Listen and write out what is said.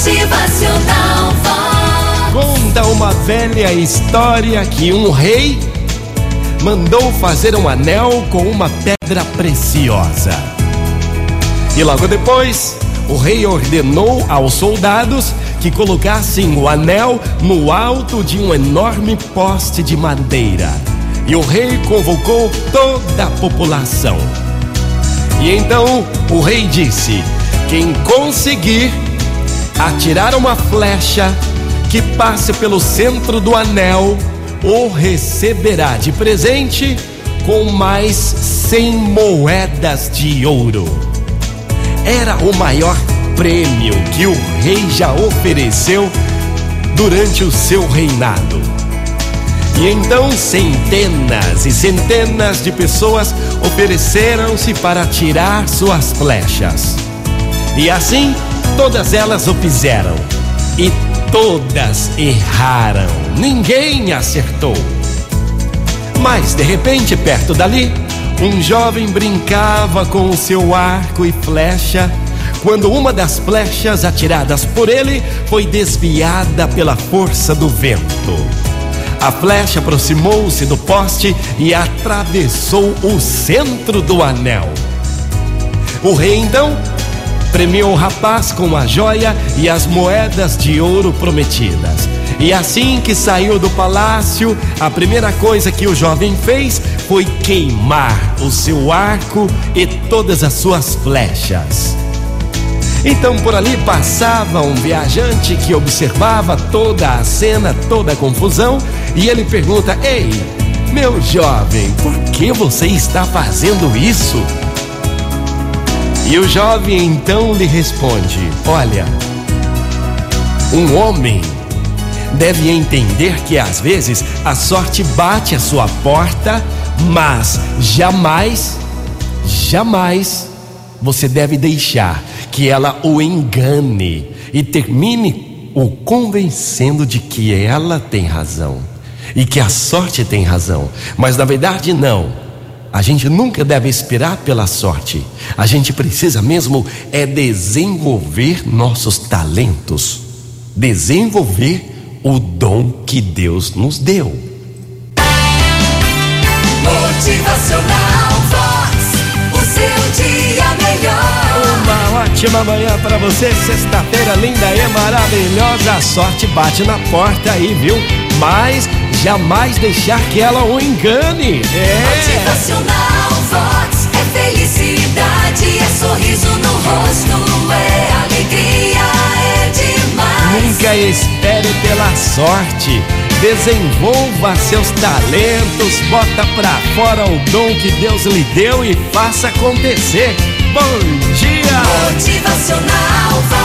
Motivacional Vox. Conta uma velha história que um rei mandou fazer um anel com uma pedra preciosa. E logo depois, o rei ordenou aos soldados que colocassem o anel no alto de um enorme poste de madeira. E o rei convocou toda a população. E então o rei disse: Quem conseguir atirar uma flecha que passe pelo centro do anel, o receberá de presente com mais cem moedas de ouro. Era o maior prêmio que o rei já ofereceu durante o seu reinado. E então centenas e centenas de pessoas ofereceram-se para tirar suas flechas. E assim todas elas o fizeram. E todas erraram. Ninguém acertou. Mas de repente, perto dali, um jovem brincava com o seu arco e flecha quando uma das flechas atiradas por ele foi desviada pela força do vento. A flecha aproximou-se do poste e atravessou o centro do anel. O rei então premiou o rapaz com a joia e as moedas de ouro prometidas. E assim que saiu do palácio, a primeira coisa que o jovem fez foi queimar o seu arco e todas as suas flechas. Então por ali passava um viajante que observava toda a cena, toda a confusão, e ele pergunta: Ei, meu jovem, por que você está fazendo isso? E o jovem então lhe responde: Olha, um homem deve entender que às vezes a sorte bate a sua porta, mas jamais, jamais você deve deixar que ela o engane e termine o convencendo de que ela tem razão e que a sorte tem razão, mas na verdade não. A gente nunca deve esperar pela sorte. A gente precisa mesmo é desenvolver nossos talentos, desenvolver o dom que Deus nos deu. Motivacional Vox. O seu dia melhor. Uma ótima manhã para você, sexta-feira linda e maravilhosa. A sorte bate na porta aí, viu? Mas jamais deixar que ela o engane. É. Motivacional Vox. É felicidade, é sorriso no rosto, é alegria, é demais. Nunca espere pela sorte. Desenvolva seus talentos, bota pra fora o dom que Deus lhe deu e faça acontecer. Bom dia! Motivacional Vox.